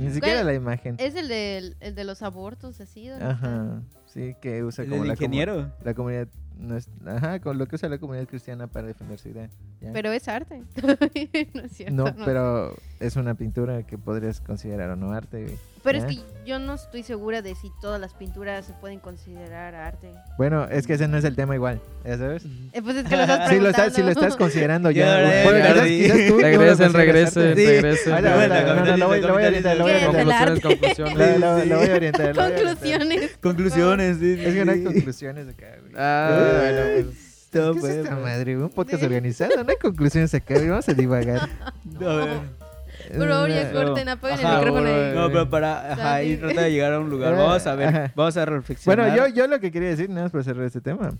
Ni siquiera la imagen. Es el, del, el de los abortos, así. Ajá. Sí, que usa como la, ingeniero. la comunidad... no es- ajá, con lo que usa la comunidad cristiana para defender su idea. ¿ya? Pero es arte. <laughs> no es cierto. no, no pero es una pintura que podrías considerar o no arte. güey. Pero es que yo no estoy segura de si todas las pinturas se pueden considerar arte. Bueno, es que ese no es el tema igual, ¿ya sabes? Eh, pues es que lo estás <laughs> Si lo estás, si lo estás considerando <laughs> Ya, Regresen, regresen, regresen. No, no, lo voy, a orientar, conclusiones, Lo, conclusiones. voy a orientar. Conclusiones. Conclusiones, sí, sí, Es que no hay conclusiones acá, güey. Ah, bueno, pues. ¿Qué es esta pues. madre? Un podcast organizado, no hay conclusiones acá. Vamos a divagar. <laughs> A ahora ya No. corten, apaguen el micrófono ahí. No, pero para ajá, y trata de llegar a un lugar. Eh, Vamos a ver, ajá. vamos a reflexionar. Bueno, yo, yo lo que quería decir, nada más para cerrar este tema,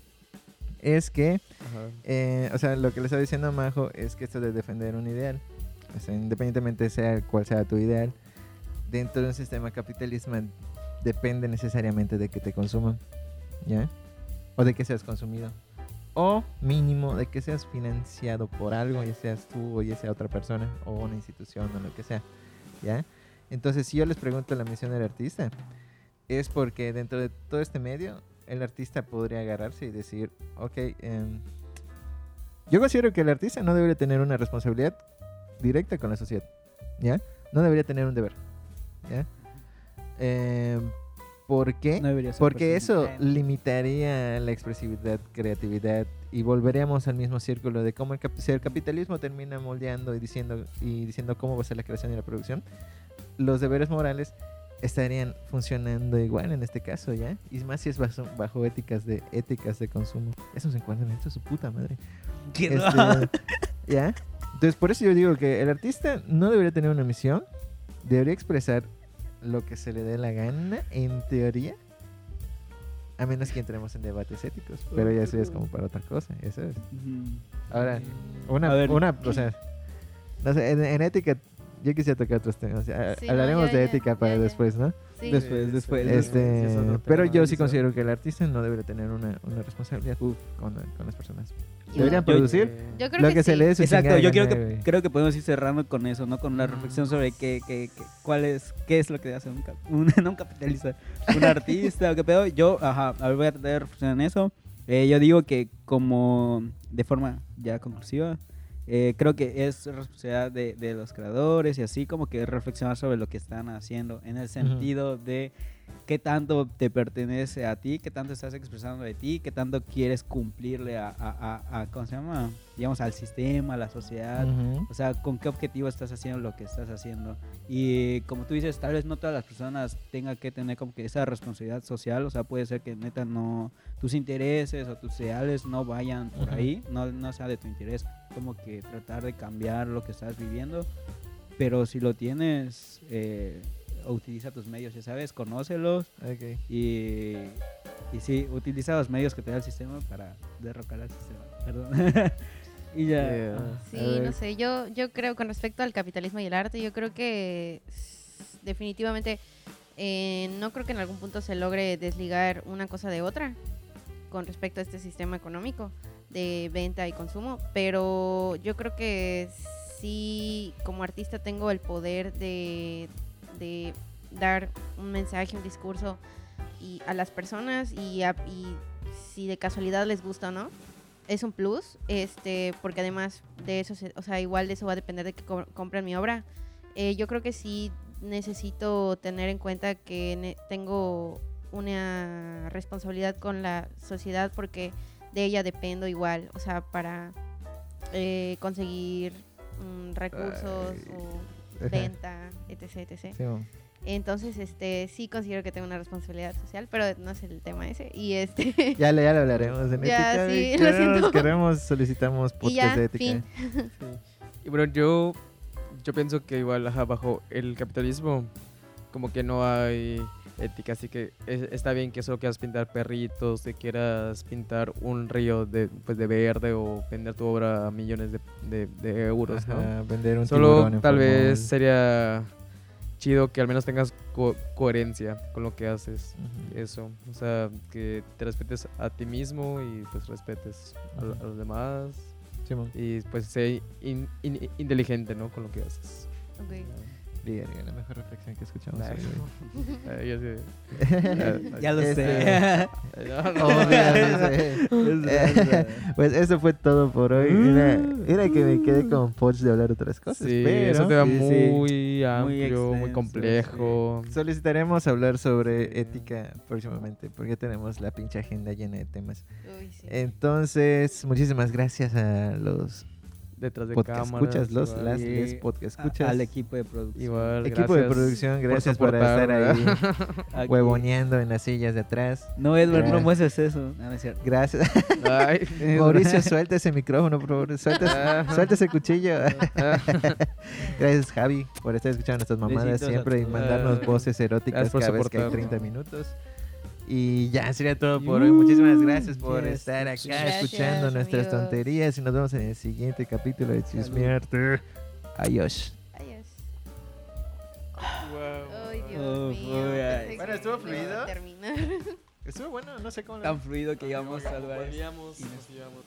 es que, eh, o sea, lo que le estaba diciendo a Majo es que esto de defender un ideal, o sea, independientemente sea cuál sea tu ideal, dentro de un sistema capitalista depende necesariamente de que te consuman, ¿ya? O de que seas consumido. O mínimo de que seas financiado por algo, ya seas tú o ya sea otra persona o una institución o lo que sea. ¿ya? Entonces, si yo les pregunto la misión del artista, es porque dentro de todo este medio, el artista podría agarrarse y decir, ok, em, yo considero que el artista no debería tener una responsabilidad directa con la sociedad, ¿ya? No debería tener un deber, ¿ya? Em, ¿Por qué? No debería ser Porque eso limitaría la expresividad, creatividad y volveríamos al mismo círculo de cómo el, cap- si el capitalismo termina moldeando y diciendo y diciendo cómo va a ser la creación y la producción, los deberes morales estarían funcionando igual en este caso, ¿ya? Y más si es bajo, bajo éticas de éticas de consumo. Eso se encuentra en esto su puta madre. ¿Qué Este? ¿Ya? Entonces, por eso yo digo que el artista no debería tener una misión, debería expresar lo que se le dé la gana, en teoría, a menos que entremos en debates éticos, pero ya eso es como para otra cosa, eso es. Ahora, una, una, o sea, no sé, en, en ética, yo quisiera tocar otros temas, no, hablaremos ya, de ya, ética para ya, después, ¿no? Sí. Después, después. Este, es pero yo sí considero que el artista no debería tener una, una responsabilidad Uf. con, con las personas. Deberían yo- producir Yo creo lo que, que, se sí. le dé su Exacto, yo creo que güey. creo que podemos ir cerrando con eso, ¿no? Con la reflexión sobre qué, qué, qué- cuál es, qué es lo que hace un, <laughs> un, no un capitalista, un artista, o qué pedo. Yo, ajá, a ver, voy a tratar de reflexionar en eso. Eh, yo digo que como, de forma ya conclusiva, eh, creo que es responsabilidad de, de los creadores y así como que reflexionar sobre lo que están haciendo en el sentido de qué tanto te pertenece a ti, qué tanto estás expresando de ti, qué tanto quieres cumplirle a, a, a- a- ¿cómo se llama? Digamos, al sistema, a la sociedad. Ujú. O sea, con qué objetivo estás haciendo lo que estás haciendo. Y como tú dices, tal vez no todas las personas tengan que tener como que esa responsabilidad social. O sea, puede ser que neta no tus intereses o tus ideales no vayan por Ujú. ahí, no, no sea de tu interés. Como que tratar de cambiar lo que estás viviendo. Pero si lo tienes, eh, utiliza tus medios, ya sabes, conócelos y, y sí, utiliza los medios que te da el sistema para derrocar al sistema. Perdón. <laughs> y ya. Yeah. ah, Sí, no sé, yo, yo creo con respecto al capitalismo y el arte, yo creo que definitivamente eh, no creo que en algún punto se logre desligar una cosa de otra con respecto a este sistema económico de venta y consumo, pero yo creo que sí como artista tengo el poder de, de dar un mensaje, un discurso y a las personas y, a- y si de casualidad les gusta o no, es un plus, este, porque además de eso, se- o sea, igual de eso va a depender de que co- compren mi obra. Eh, yo creo que sí necesito tener en cuenta que tengo una responsabilidad con la sociedad porque de ella dependo igual, o sea, para eh, conseguir mm, recursos Ay. o. venta, etc, etc. Sí, mo. Entonces, este, sí considero que tengo una responsabilidad social, pero no es el tema ese. Y este, <laughs> Ya le, ya le hablaremos en <laughs> Ya, ética. sí, lo queremos, siento. queremos, solicitamos podcast ya, de ética. fin. Y bueno, yo, yo pienso que igual ajá, bajo el capitalismo como que no hay ética, así que es- está bien que solo quieras pintar perritos, que quieras pintar un río de, pues, de verde o vender tu obra a millones de, de- de euros, ¿no? Vender un Solo tal vez sería chido que al menos tengas co- coherencia con lo que haces. Eso, o sea, que te respetes a ti mismo y pues respetes a, lo- a los demás Sí, mo. y pues sé in- in- inteligente, ¿no? Con lo que haces. Ok. Diga, la mejor reflexión que escuchamos. Nah. hoy, güey. Eh, <laughs> ya sé. <laughs> Ya lo sé. <laughs> Pues eso fue todo por hoy. Mira, mira que me quedé con Poch de hablar otras cosas. Sí, pero eso te va Sí, sí. muy amplio, muy, extenso, complejo. solicitaremos hablar sobre ética próximamente, porque tenemos la pinche agenda llena de temas. Uy, sí. Entonces, muchísimas gracias a los Detrás de podcast cámaras. escuchas, los igual. las les podcast a- escuchas. al equipo de producción. Igual, Equipo de gracias producción, por gracias por, estar ahí <laughs> huevoneando en las sillas de atrás. No, Edward, no muestres eso. No, no es cierto. Gracias. Ay. <laughs> Mauricio, suelta ese micrófono, por favor. Suelta, Ajá. suelta ese cuchillo. <laughs> Gracias, Javi, por estar escuchando nuestras mamadas Besitos a siempre y mandarnos voces eróticas por cada vez que hay soportarme. 30 minutos. Y ya sería todo por hoy. Muchísimas gracias por Yes. estar acá Gracias, escuchando nuestras amigos. tonterías y nos vemos en el siguiente capítulo de Chismearte. Adiós. Adiós. Wow. Ay, Dios Oh, mío. ay. Bueno, ¿estuvo fluido? terminar. <laughs> Estuvo bueno, no sé cómo. Tan fluido que llegamos a lugares. Volvíamos nos íbamos.